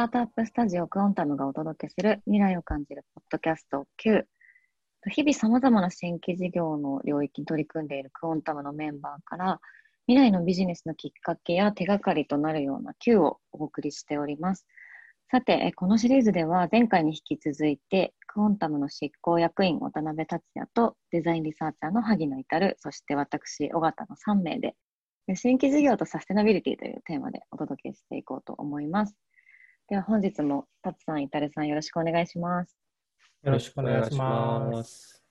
スタートアップスタジオクオンタムがお届けする未来を感じるポッドキャスト Q。日々様々な新規事業の領域に取り組んでいるクオンタムのメンバーから未来のビジネスのきっかけや手がかりとなるような Q をお送りしております。さて、このシリーズでは前回に引き続いてクオンタムの執行役員渡辺達也とデザインリサーチャーの萩野至そして私尾形の3名で新規事業とサステナビリティというテーマでお届けしていこうと思います。では本日もタツさん、イタルさんよろしくお願いします。よろしくお願いします。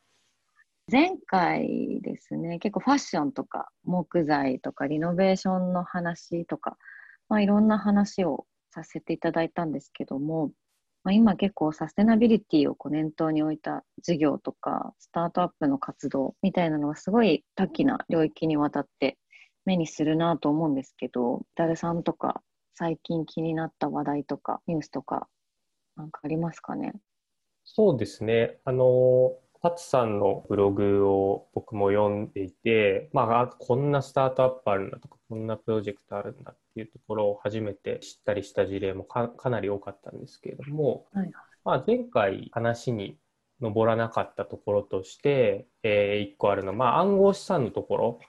前回ですね、結構ファッションとか木材とかリノベーションの話とか、まあ、いろんな話をさせていただいたんですけども、まあ、今結構サステナビリティをこう念頭に置いた事業とかスタートアップの活動みたいなのがすごい多岐な領域にわたって目にするなと思うんですけど、イタルさんとか最近気になった話題とかニュースとかなんかありますかね？そうですね。あの、タツさんのブログを僕も読んでいて、まあ、こんなスタートアップあるんだとか、こんなプロジェクトあるんだっていうところを初めて知ったりした事例もかなり多かったんですけれども、はい、まあ、前回話に上らなかったところとして、えー、1個あるのは、まあ、暗号資産のところ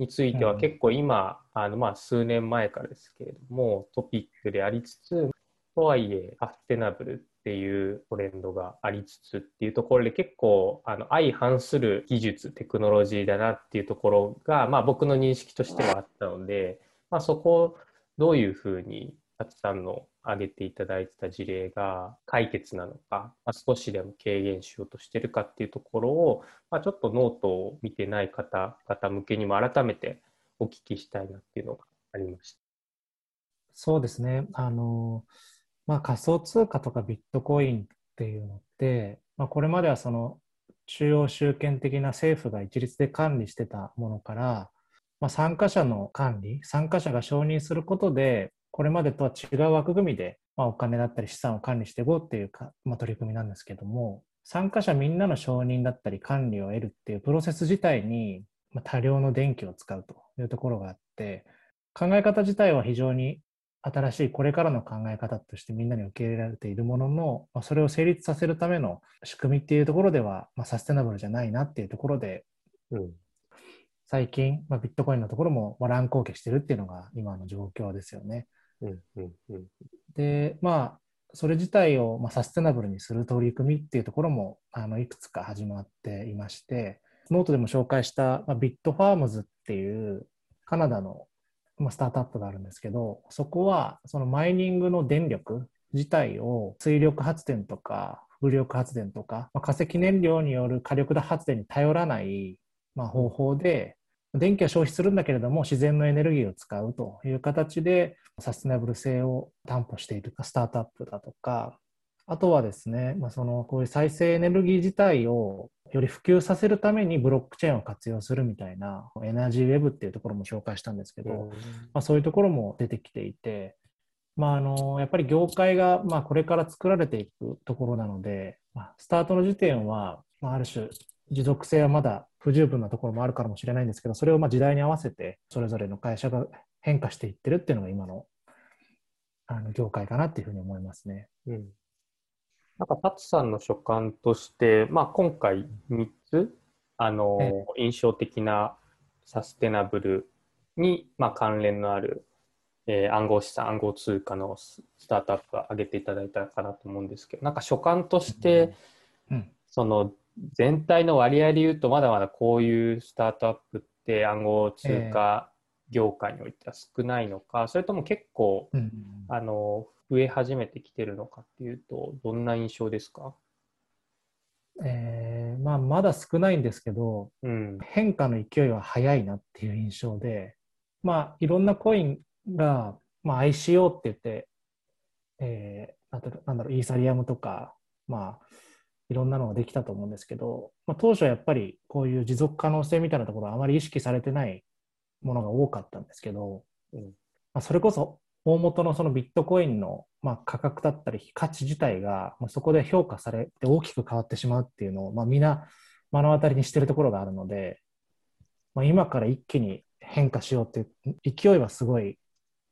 については結構今、あのまあ数年前からですけれどもトピックでありつつとはいえサステナブルっていうトレンドがありつつっていうところで結構あの相反する技術テクノロジーだなっていうところが、まあ、僕の認識としてはあったので、まあ、そこをどういうふうにたくさんの挙げていただいてた事例が解決なのか、まあ、少しでも軽減しようとしてるかっていうところを、まあ、ちょっとノートを見てない方々向けにも改めてお聞きしたいなっていうのがありました。そうですね。あの、まあ、仮想通貨とかビットコインっていうのって、まあ、これまではその中央集権的な政府が一律で管理してたものから、まあ、参加者の管理、参加者が承認することで、これまでとは違う枠組みで、まあ、お金だったり資産を管理していこうっていうか、まあ、取り組みなんですけども、参加者みんなの承認だったり管理を得るっていうプロセス自体に、まあ、多量の電気を使うというところがあって、考え方自体は非常に新しいこれからの考え方としてみんなに受け入れられているものの、まあ、それを成立させるための仕組みっていうところでは、まあ、サステナブルじゃないなっていうところで、うん、最近、まあ、ビットコインのところも乱高下してるっていうのが今の状況ですよね。で、まあ、それ自体を、まあ、サステナブルにする取り組みっていうところもあのいくつか始まっていまして、ノートでも紹介した、まあ、ビットファームズっていうカナダの、まあ、スタートアップがあるんですけど、そこはそのマイニングの電力自体を水力発電とか風力発電とか、まあ、化石燃料による火力発電に頼らない、まあ、方法で電気は消費するんだけれども自然のエネルギーを使うという形でサステナブル性を担保しているスタートアップだとかあとはですね、まあ、そのこういう再生エネルギー自体をより普及させるためにブロックチェーンを活用するみたいな Energy Web っていうところも紹介したんですけど、まあ、そういうところも出てきていて、まあ、あのやっぱり業界がまあこれから作られていくところなので、まあ、スタートの時点は、まあ、ある種持続性はまだ不十分なところもあるかもしれないんですけど、それをまあ時代に合わせて、それぞれの会社が変化していってるっていうのが今のあの業界かなっていうふうに思いますね。うん、なんか、タツさんの所感として、まあ、今回3つ、あの、印象的なサステナブルに、まあ、関連のある、えー、暗号資産、暗号通貨のスタートアップを挙げていただいたかなと思うんですけど、なんか所感として、うん、うん、その全体の割合で言うとまだまだこういうスタートアップって暗号通貨業界においては少ないのか、えー、それとも結構、うん、あの増え始めてきてるのかっていうとどんな印象ですか？えーまあ、まだ少ないんですけど、うん、変化の勢いは速いなっていう印象で、まあ、いろんなコインが、まあ、ICO って言って、えー、なんだろうイーサリアムとか、まあ、いろんなのができたと思うんですけど、まあ、当初はやっぱりこういう持続可能性みたいなところはあまり意識されてないものが多かったんですけど、うんまあ、それこそ大元のそのビットコインのまあ価格だったり価値自体がそこで評価されて大きく変わってしまうっていうのを、まあ、みんな目の当たりにしてるところがあるので、まあ、今から一気に変化しようっていう勢いはすごい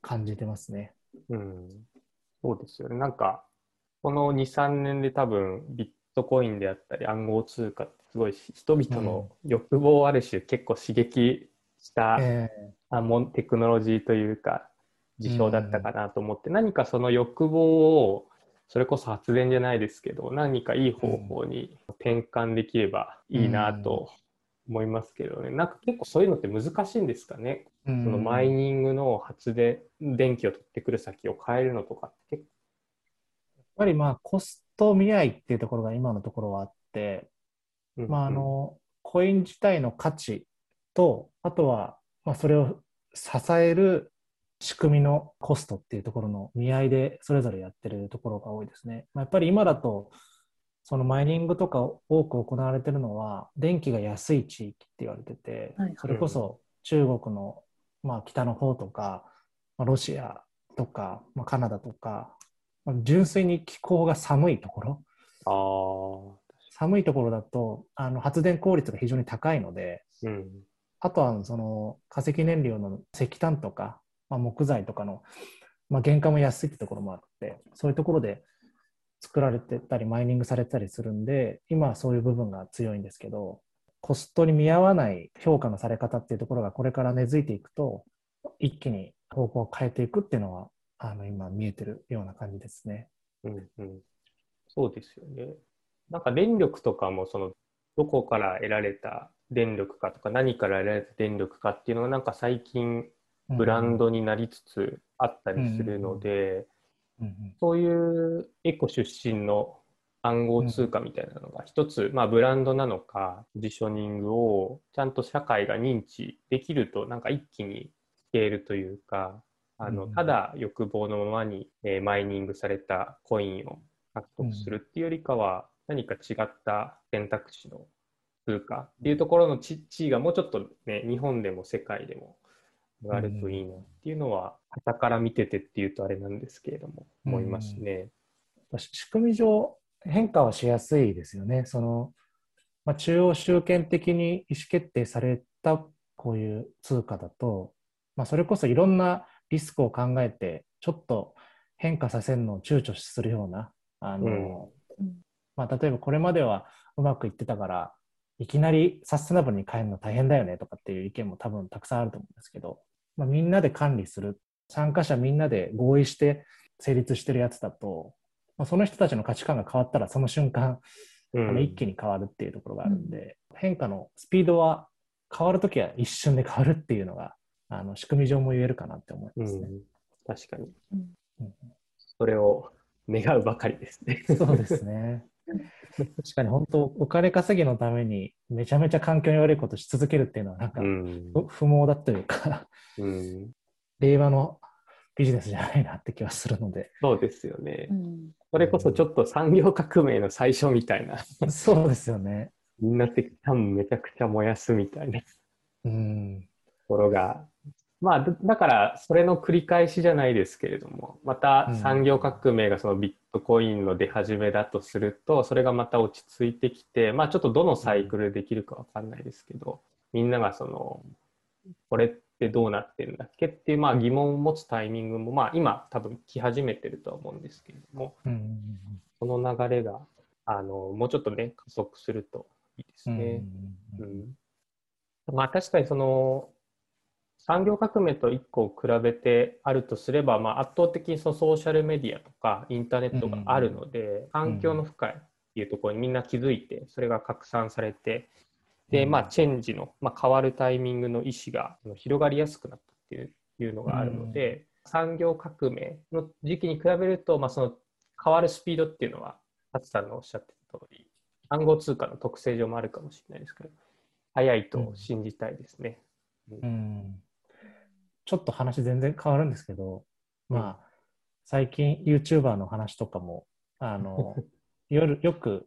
感じてますね。うんそうですよね。なんか、この2、3年で多分ビットコインであったり暗号通貨ってすごい人々の欲望をある種結構刺激した、えあテクノロジーというか事象だったかなと思って、何かその欲望をそれこそ発電じゃないですけど何かいい方法に転換できればいいなと思いますけどね、なんか結構そういうのって難しいんですかね、そのマイニングの発電電気を取ってくる先を変えるのとかって。結やっぱりまあコスト見合いっていうところが今のところはあって、構、まあ、あのコイン自体の価値とあとはまあそれを支える仕組みのコストっていうところの見合いでそれぞれやってるところが多いですね。まあ、やっぱり今だとそのマイニングとか多く行われてるのは電気が安い地域って言われてて、はいそれこそ中国のまあ北の方とか、まあ、ロシアとか、まあ、カナダとか、まあ純粋に気候が寒いところ。寒いところだとあの発電効率が非常に高いのでうん。あとはその化石燃料の石炭とか、まあ、木材とかの、まあ、原価も安いってところもあってそういうところで作られてたりマイニングされてたりするんで今はそういう部分が強いんですけどコストに見合わない評価のされ方っていうところがこれから根付いていくと一気に方向を変えていくっていうのはあの今見えてるような感じですね。うんうん、そうですよね。なんか電力とかもそのどこから得られた電力かとか何から得られた電力かっていうのがなんか最近ブランドになりつつあったりするので、そういうエコ出身の暗号通貨みたいなのが一つ、まあ、ブランドなのかポジショニングをちゃんと社会が認知できるとなんか一気にスケールというかあのうんただ欲望のままに、えーマイニングされたコインを獲得するっていうよりかは、何か違った選択肢の通貨っていうところの地地位がもうちょっとね日本でも世界でも上がるといいなっていうのは、傍から見ててっていうとあれなんですけれども、うん思いますね。仕組み上変化はしやすいですよね。そのまあ、中央集権的に意思決定されたこういう通貨だと、まあ、それこそいろんなリスクを考えてちょっと変化させるのを躊躇するようなあの、うん。まあ、例えばこれまではうまくいってたからいきなりサステナブルに変えるの大変だよねとかっていう意見も多分たくさんあると思うんですけど、まあ、みんなで管理する参加者みんなで合意して成立してるやつだと、まあ、その人たちの価値観が変わったらその瞬間うあの一気に変わるっていうところがあるんで、変化のスピードは変わるときは一瞬で変わるっていうのがあの仕組み上も言えるかなって思いますね。うん、確かにうんうんそれを願うばかりですね。そうですね。確かに本当お金稼ぎのためにめちゃめちゃ環境に悪いことし続けるっていうのはなんかうん不不毛だというかうん、令和のビジネスじゃないなって気はするのでそうですよねう。んそれこそちょっと産業革命の最初みたいな、そうですよね。みんな石炭めちゃくちゃ燃やすみたいなとうんころが、まあ、だだからそれの繰り返しじゃないですけれども、また産業革命がそのビットコインの出始めだとすると、それがまた落ち着いてきて、まあちょっとどのサイクルでできるかわかんないですけど、みんながその、これってどうなってるんだっけっていうまあ疑問を持つタイミングも、まあ今多分来始めてるとは思うんですけれども、うんこの流れが、あの、もうちょっとね、加速するといいですうんね。ううん。ん。まあ確かにその産業革命と1個比べてあるとすれば、まあ、圧倒的にそのソーシャルメディアとかインターネットがあるので、環境の負荷っていうところにみんな気づいてそれが拡散されてで、まあ、チェンジの、まあ、変わるタイミングの意思が広がりやすくなったっていういうのがあるので、産業革命の時期に比べると、まあ、その変わるスピードっていうのは勝さんのおっしゃってた通り暗号通貨の特性上もあるかもしれないですけど早いと信じたいですね。うんちょっと話全然変わるんですけど、まあ、最近 YouTuber の話とかも、あの、夜よく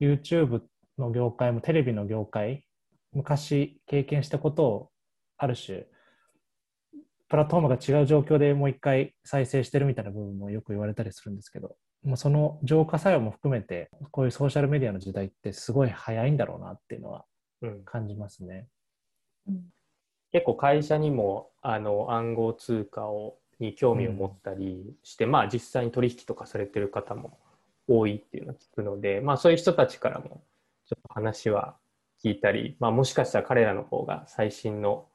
YouTube の業界もテレビの業界、昔経験したことをある種、プラットフォームが違う状況でもう一回再生してるみたいな部分もよく言われたりするんですけど、もうその浄化作用も含めて、こういうソーシャルメディアの時代ってすごい早いんだろうなっていうのはうん、感じますね。うん結構会社にもあの暗号通貨をに興味を持ったりして、まあ実際に取引とかされてる方も多いっていうのを聞くので、まあそういう人たちからもちょっと話は聞いたり、まあもしかしたら彼らの方が最新の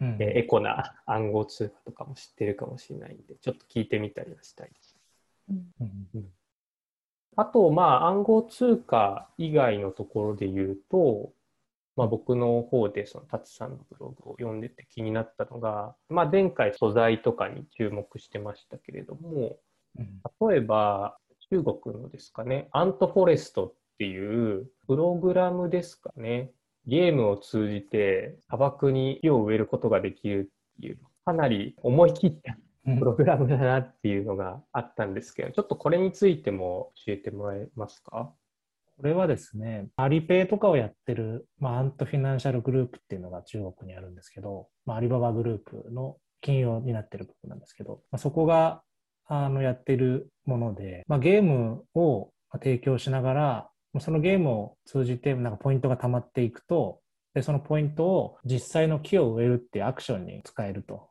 うん。えーエコな暗号通貨とかも知ってるかもしれないんで、ちょっと聞いてみたりはしたい。うん。うん。あと、まあ、暗号通貨以外のところで言うと、まあ、僕の方で、その、タツさんのブログを読んでて気になったのが、まあ、前回素材とかに注目してましたけれども、うん例えば、中国のですかね、アントフォレストっていうプログラムですかね、ゲームを通じて砂漠に木を植えることができるっていう、かなり思い切ったうん。プログラムだなっていうのがあったんですけど、ちょっとこれについても教えてもらえますか？これはですね、アリペイとかをやってる、まあ、アントフィナンシャルグループっていうのが中国にあるんですけど、まあ、アリババグループの金融になってる部分なんですけど、まあ、そこがあのやってるもので、まあ、ゲームを提供しながら、そのゲームを通じてなんかポイントが溜まっていくと、でそのポイントを実際の木を植えるっていうアクションに使えると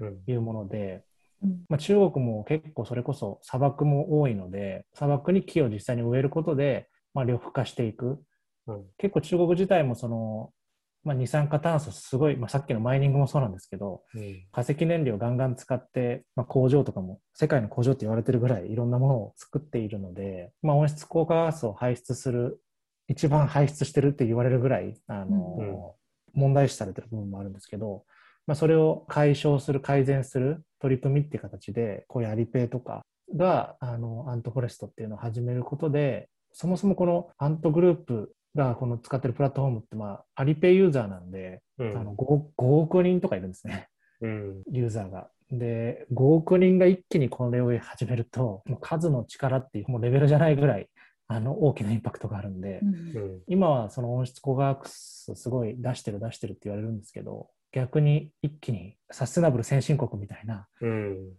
うん。いうもので、うん。まあ、中国も結構それこそ砂漠も多いので砂漠に木を実際に植えることで、まあ、緑化していく。うん。結構中国自体もその、まあ、二酸化炭素すごい、まあ、さっきのマイニングもそうなんですけどうん。化石燃料ガンガン使って、まあ、工場とかも世界の工場って言われてるぐらいいろんなものを作っているので、まあ、温室効果ガスを排出する一番排出してるって言われるぐらいあの、うん。問題視されてる部分もあるんですけど、まあ、それを解消する改善する取り組みっていう形でこういうアリペイとかがあのアントフォレストっていうのを始めることでそもそもこのアントグループがこの使ってるプラットフォームって、まあ、アリペイユーザーなんで、うん。あの 5, 5億人とかいるんですね。うん。ユーザーが。で、5億人が一気にこれを始めると、もう数の力っていうもうレベルじゃないぐらいあの大きなインパクトがあるんで、うん。うん。今はその温室効果ガスすごい出してる出してるって言われるんですけど、逆に一気にサステナブル先進国みたいなうん。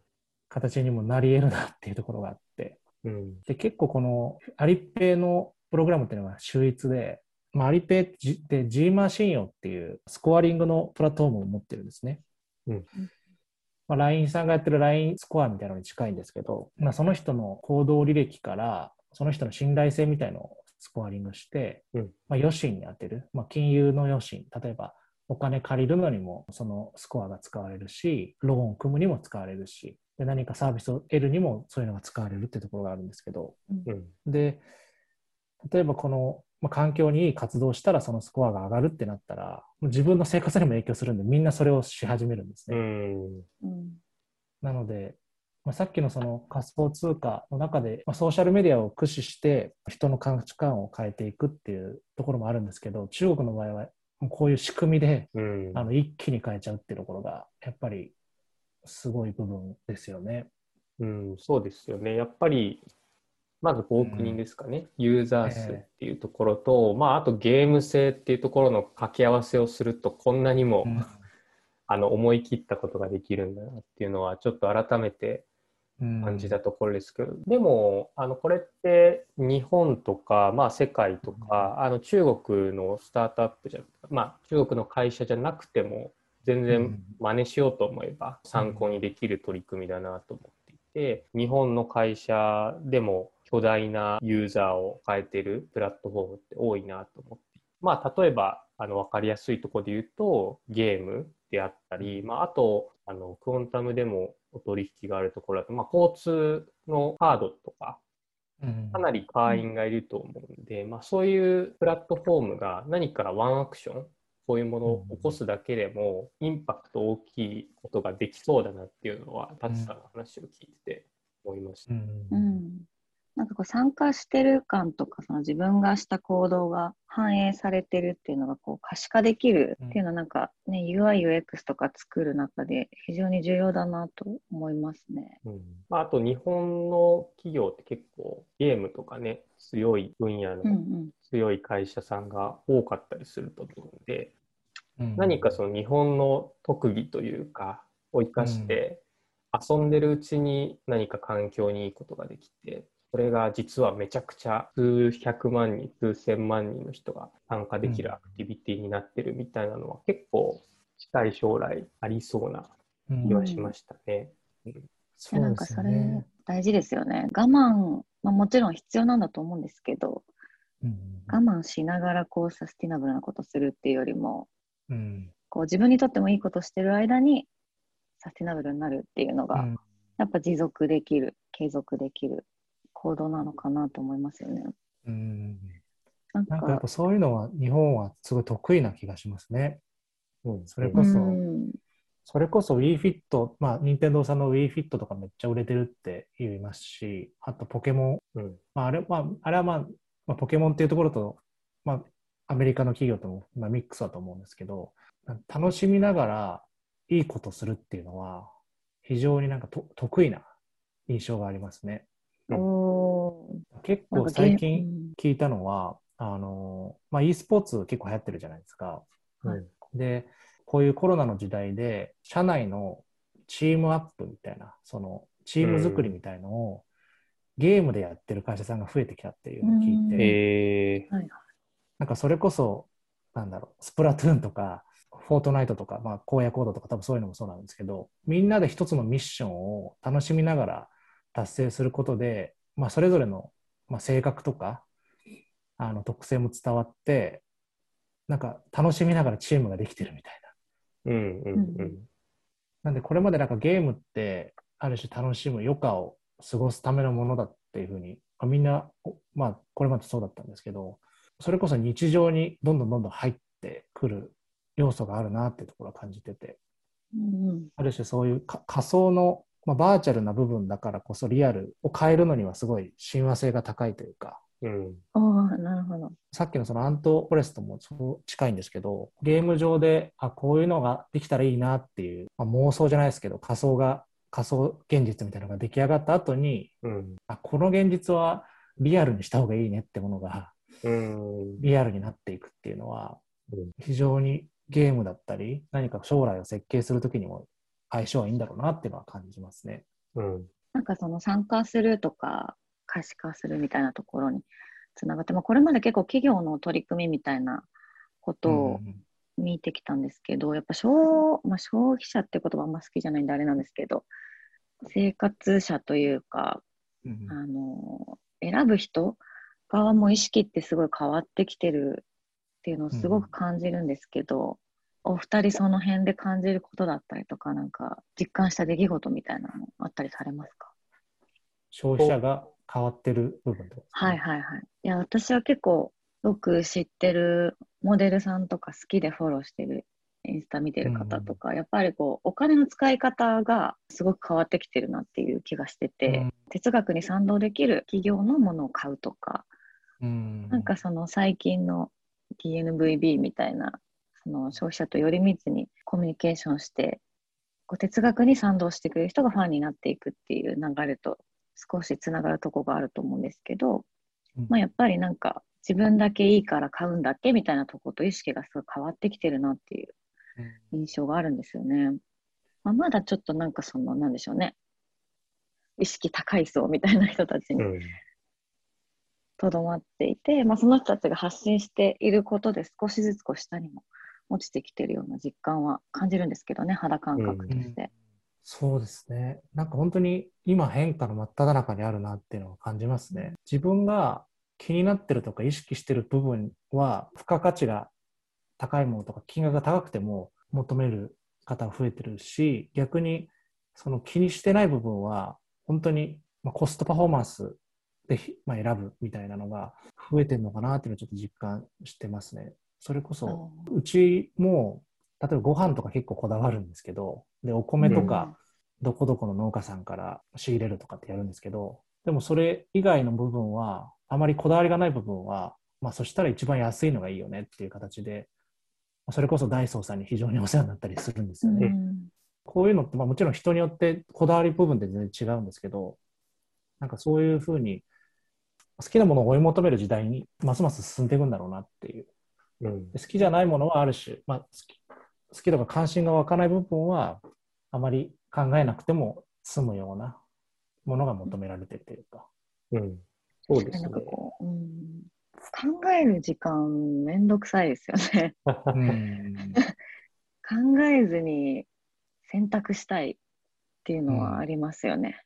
形にもなり得るなっていうところがあって、うん。で結構このアリペイのプログラムっていうのが秀逸で、まあ、アリペイって G- で G マシン用っていうスコアリングのプラットフォームを持ってるんですね。うん。まあ、LINE さんがやってる LINE スコアみたいなのに近いんですけど、まあ、その人の行動履歴からその人の信頼性みたいのをスコアリングして、うん。まあ、余震に当てる、まあ、金融の余震。例えばお金借りるのにもそのスコアが使われるしローンを組むにも使われるしで何かサービスを得るにもそういうのが使われるっていうところがあるんですけど。うん。で例えばこの、まあ、環境にいい活動をしたらそのスコアが上がるってなったらもう自分の生活にも影響するんでみんなそれをし始めるんですうね。んうん。なので、まあ、さっきのその仮想通貨の中で、まあ、ソーシャルメディアを駆使して人の価値観を変えていくっていうところもあるんですけど中国の場合はもうこういう仕組みでうん。あの一気に変えちゃうっていうところがやっぱりすごい部分ですよね。うん、そうですよね。やっぱり、まず5億人ですかね、ユーザー数っていうところと、まあ、あとゲーム性っていうところの掛け合わせをすると、こんなにも、うん。あの思い切ったことができるんだなっていうのは、ちょっと改めて感じたところですけど、でも、あのこれって日本とか、まあ、世界とか、あの中国のスタートアップじゃ、まあ、中国の会社じゃなくても、全然真似しようと思えば参考にできる取り組みだなと思っていて、日本の会社でも巨大なユーザーを変えてるプラットフォームって多いなと思ってまあ、例えばあの分かりやすいところで言うとゲームであったり、まあ、あとあのクオンタムでもお取引があるところだと、まあ、交通のカードとかうん。かなり会員がいると思うんで、まあ、そういうプラットフォームが何かワンアクションこういうものを起こすだけでもインパクト大きいことができそうだなっていうのはタツさんの話を聞いて思いました。うん。うんなんかこう参加してる感とかその自分がした行動が反映されてるっていうのがこう可視化できるっていうのはなんかね、UI、UX とか作る中で非常に重要だなと思いますね。うん。まあ、あと日本の企業って結構ゲームとかね強い分野うんうのん。強い会社さんが多かったりすると思うんで、うん。何かその日本の特技というかを生かして遊んでるうちに何か環境にいいことができてそれが実はめちゃくちゃ数百万人数千万人の人が参加できるアクティビティになってるみたいなのは結構近い将来ありそうな気はしましたね。そうなんかそれですよね。大事ですよね。我慢、まあ、もちろん必要なんだと思うんですけど、うん我慢しながらこうサスティナブルなことするっていうよりも、うんこう自分にとってもいいことしてる間にサスティナブルになるっていうのが、うんやっぱ持続できる、継続できる行動なのかなと思いますよね。うん。なんなんかやっか、ぱそういうのは日本はすごい得意な気がしますね。うんそれこそ、うん。それこそ WeFit、まあ、任天堂さんの WeFit とかめっちゃ売れてるって言いますし、あとポケモン、うん。まあ、あれまあ、あれは、まあ、まあ、ポケモンっていうところと、まあ、アメリカの企業とも、まあ、ミックスだと思うんですけど、楽しみながらいいことするっていうのは、非常になんかと得意な印象がありますね。おー結構最近聞いたのは、あの、まあ、e スポーツ結構流行ってるじゃないですか。はい。で、こういうコロナの時代で、社内のチームアップみたいな、そのチーム作りみたいのを、ゲームでやってる会社さんが増えてきたっていうのを聞いて、うん。えはい。なんかそれこそ、なんだろう、スプラトゥーンとか、フォートナイトとか、まあ、荒野行動とか、多分そういうのもそうなんですけど、みんなで一つのミッションを楽しみながら達成することで、まあ、それぞれの、まあ、性格とか、あの特性も伝わって、なんか楽しみながらチームができてるみたいな。ー、うんうんうん。なんで、これまでなんかゲームって、ある種楽しむ余暇を過ごすためのものだっていうふうに、まあみんな、おまあ、これまでそうだったんですけど、それこそ日常にどんどんどんどん入ってくる要素があるなっていうところを感じてて、うんうんある種そういうか仮想の、まあ、バーチャルな部分だからこそリアルを変えるのにはすごい親和性が高いというか、うん。おーなるほど。さっきのそのアントフォレストもそう近いんですけど、ゲーム上で、あ、こういうのができたらいいなっていう、まあ、妄想じゃないですけど、仮想が、仮想現実みたいなのが出来上がった後に、うん。あ、この現実はリアルにした方がいいねってものがうん。リアルになっていくっていうのはうん、非常にゲームだったり、何か将来を設計するときにも相性はいいんだろうなっていうのは感じますね。うん。なんかその参加するとか可視化するみたいなところにつながって、まあ、これまで結構企業の取り組みみたいなことをうん見てきたんですけど、やっぱ消,、まあ、消費者って言葉あんま好きじゃないんであれなんですけど生活者というかうん。あの選ぶ人側も意識ってすごい変わってきてるっていうのをすごく感じるんですけど、お二人その辺で感じることだったりとかなんか実感した出来事みたいなのあったりされますか？消費者が変わってる部分とはいはいはい。いや、私は結構、よく知ってるモデルさんとか好きでフォローしてるインスタ見てる方とか、やっぱりこう、お金の使い方がすごく変わってきてるなっていう気がしてて、うん。哲学に賛同できる企業のものを買うとか、うん。なんかその最近の DNVB みたいな、その消費者とより密にコミュニケーションして、こう哲学に賛同してくれる人がファンになっていくっていう流れと少しつながるとこがあると思うんですけど、うん。まあ、やっぱりなんか自分だけいいから買うんだっけみたいなとこと意識がすごい変わってきてるなっていう印象があるんですよね。まあ、まだちょっとなんかそのなんでしょうね。意識高い層みたいな人たちにうん。とどまっていて、まあ、その人たちが発信していることで少しずつこう下にも落ちてきてるような実感は感じるんですけどね肌感覚として。そうですね。なんか本当に今変化の真っ只中にあるなっていうのを感じますね。自分が気になってるとか意識してる部分は付加価値が高いものとか金額が高くても求める方が増えてるし、逆にその気にしてない部分は本当にまあコストパフォーマンスでひまあ選ぶみたいなのが増えてるのかなっていうのをちょっと実感してますね。それこそ、うちも例えばご飯とか結構こだわるんですけど、で、お米とか、どこどこの農家さんから仕入れるとかってやるんですけど、でもそれ以外の部分は、あまりこだわりがない部分は、まあそしたら一番安いのがいいよねっていう形で、それこそダイソーさんに非常にお世話になったりするんですよね。うんこういうのって、まあ、もちろん人によってこだわり部分で全然違うんですけど、なんかそういうふうに好きなものを追い求める時代にますます進んでいくんだろうなっていう。うんで好きじゃないものはある種、まあ、好き好きとか関心が湧かない部分はあまり考えなくても済むようなものが求められてるというか。うんそうですねなんか。こう、うん、考える時間めんどくさいですよね。うん 考えずに選択したいっっていうのはありますよね。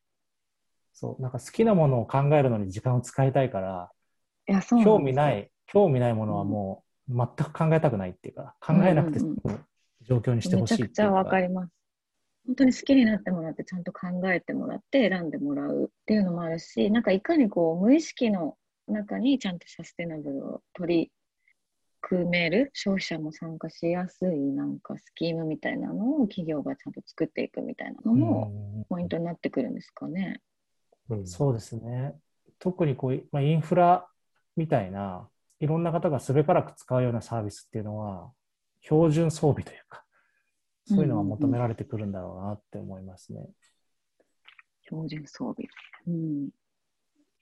そう、なんか好きなものを考えるのに時間を使いたいから、いや、そう興味ない、興味ないものはもう全く考えたくないっていうか、考えなくて済む状況にしてほめしいっていうちゃくちゃわかか。ります。本当に好きになってもらって、ちゃんと考えてもらって選んでもらうっていうのもあるし、なんかいかにこう無意識の中にちゃんとサステナブルを取り組める、消費者も参加しやすいなんかスキームみたいなのを企業がちゃんと作っていくみたいなのもうんポイントになってくるんですかね。うんそうですね。特にこう、まあ、インフラみたいな、いろんな方がすべからく使うようなサービスっていうのは、標準装備というか、そういうのが求められてくるんだろうなって思いますね。標準装備。うん。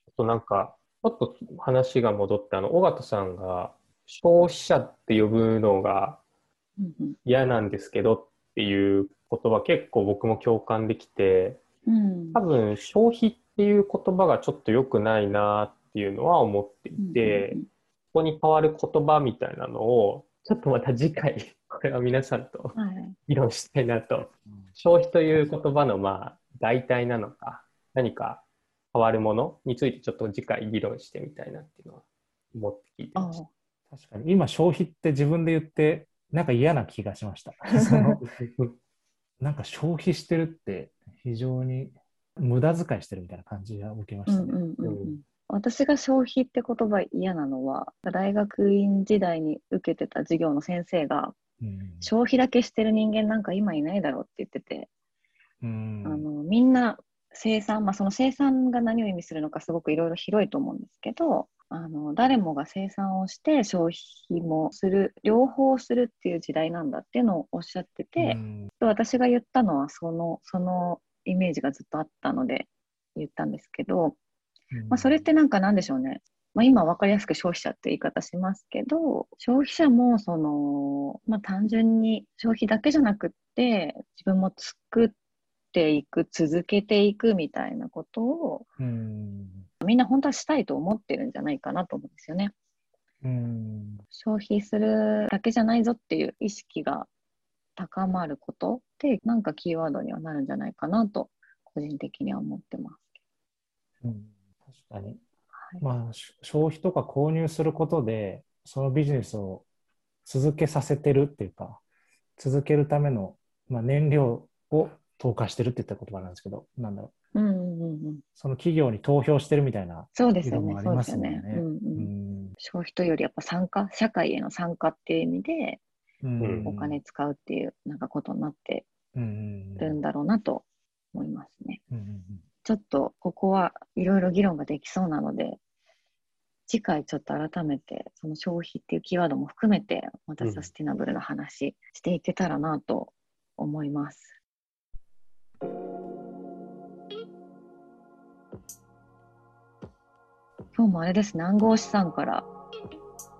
あとなんか、ちょっと話が戻って、あの、尾形さんが消費者って呼ぶのがうんうん嫌なんですけどっていう言葉結構僕も共感できて、うん多分消費っていう言葉がちょっと良くないなっていうのは思っていて、うんここに変わる言葉みたいなのを、ちょっとまた次回、これは皆さんと。議論したいなと。消費という言葉のまあ代替なのか、何か変わるものについてちょっと次回議論してみたいなっていうのは思って聞いてあました。確かに、今消費って自分で言って、なんか嫌な気がしました。そ のなんか消費してるって非常に無駄遣いしてるみたいな感じが受けましたね。うんうんうんううんん私が消費って言葉嫌なのは大学院時代に受けてた授業の先生がうん。消費だけしてる人間なんか今いないだろうって言ってて、うん。あのみんな生産、まあ、その生産が何を意味するのかすごくいろいろ広いと思うんですけどあの誰もが生産をして消費もする両方するっていう時代なんだっていうのをおっしゃってて、うん。私が言ったのはそのそのイメージがずっとあったので言ったんですけど、まあ、それってなんかなんでしょうね。まあ、今分かりやすく消費者って言い方しますけど、消費者もその、まあ、単純に消費だけじゃなくって、自分も作っていく、続けていくみたいなことを、うんみんな本当はしたいと思ってるんじゃないかなと思うんですよね。うん消費するだけじゃないぞっていう意識が高まることって、なんかキーワードにはなるんじゃないかなと、個人的には思ってます。うん確かに。はいまあ、し消費とか購入することで、そのビジネスを続けさせてるっていうか、続けるための、まあ、燃料を投下してるって言った言葉なんですけど、なんだろう。うんうんうんうん。その企業に投票してるみたいな。そうですよねそうでます。よね。うんう。うんん消費というよりやっぱ参加、社会への参加っていう意味でうんお金使うっていうなんかことになってうんるんだろうなと思いますね。うんうんちょっとここはいろいろ議論ができそうなので、次回ちょっと改めてその消費っていうキーワードも含めてまたサスティナブルな話していけたらなと思います。今日もあれですね、暗号資産から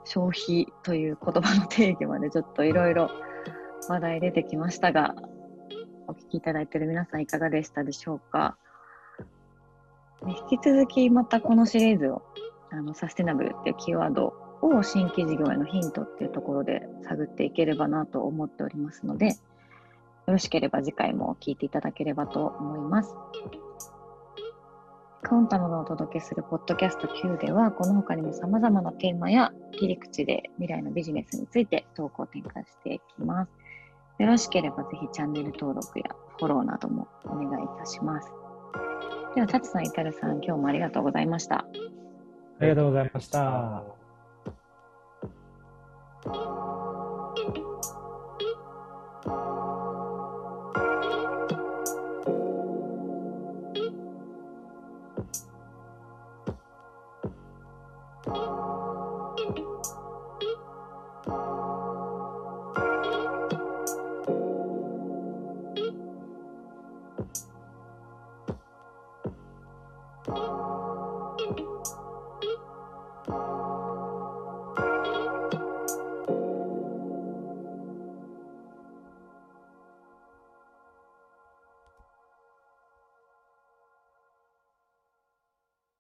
消費という言葉の定義までちょっといろいろ話題出てきましたが、お聞きいただいている皆さんいかがでしたでしょうか？引き続きまたこのシリーズをあのサステナブルっていうキーワードを新規事業へのヒントっていうところで探っていければなと思っておりますので、よろしければ次回も聞いていただければと思います。カウンタムがお届けするポッドキャスト Q では、この他にも様々なテーマや切り口で未来のビジネスについて投稿を展開していきます。よろしければぜひチャンネル登録やフォローなどもお願いいたします。では、タツさん、イタルさん、今日もありがとうございました。ありがとうございました。